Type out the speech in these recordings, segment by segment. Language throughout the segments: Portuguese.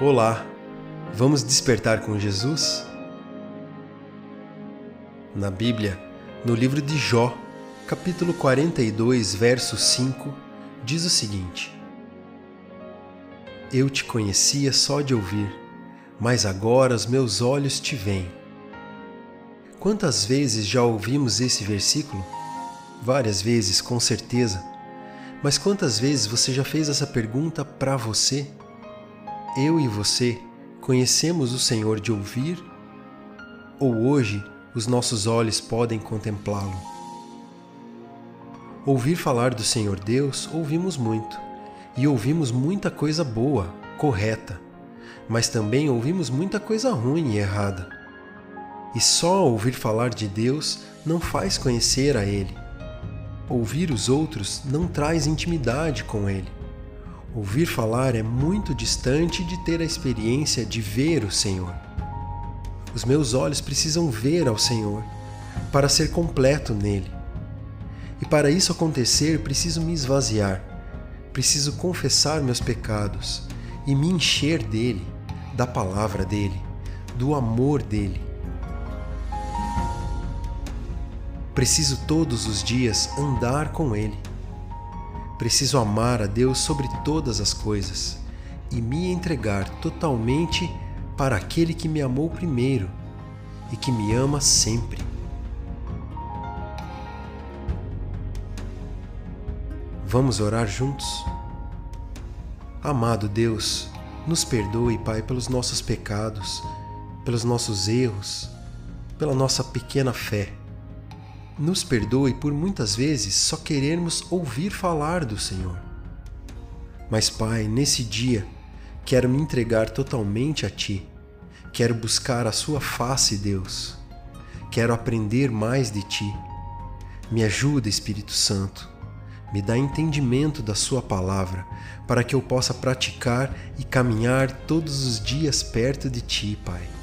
Olá, vamos despertar com Jesus? Na Bíblia, no livro de Jó, capítulo 42, verso 5, diz o seguinte: Eu te conhecia só de ouvir, mas agora os meus olhos te veem. Quantas vezes já ouvimos esse versículo? Várias vezes, com certeza. Mas quantas vezes você já fez essa pergunta para você? Eu e você conhecemos o Senhor de ouvir? Ou hoje os nossos olhos podem contemplá-lo? Ouvir falar do Senhor Deus, ouvimos muito, e ouvimos muita coisa boa, correta, mas também ouvimos muita coisa ruim e errada. E só ouvir falar de Deus não faz conhecer a Ele. Ouvir os outros não traz intimidade com Ele. Ouvir falar é muito distante de ter a experiência de ver o Senhor. Os meus olhos precisam ver ao Senhor para ser completo nele. E para isso acontecer, preciso me esvaziar, preciso confessar meus pecados e me encher dele, da palavra dele, do amor dele. Preciso todos os dias andar com ele Preciso amar a Deus sobre todas as coisas e me entregar totalmente para aquele que me amou primeiro e que me ama sempre. Vamos orar juntos? Amado Deus, nos perdoe, Pai, pelos nossos pecados, pelos nossos erros, pela nossa pequena fé. Nos perdoe por muitas vezes só querermos ouvir falar do Senhor. Mas, Pai, nesse dia, quero me entregar totalmente a Ti. Quero buscar a Sua face, Deus. Quero aprender mais de Ti. Me ajuda, Espírito Santo. Me dá entendimento da Sua palavra, para que eu possa praticar e caminhar todos os dias perto de Ti, Pai.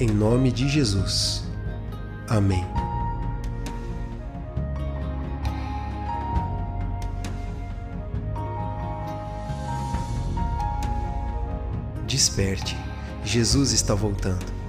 Em nome de Jesus. Amém. Desperte, Jesus está voltando.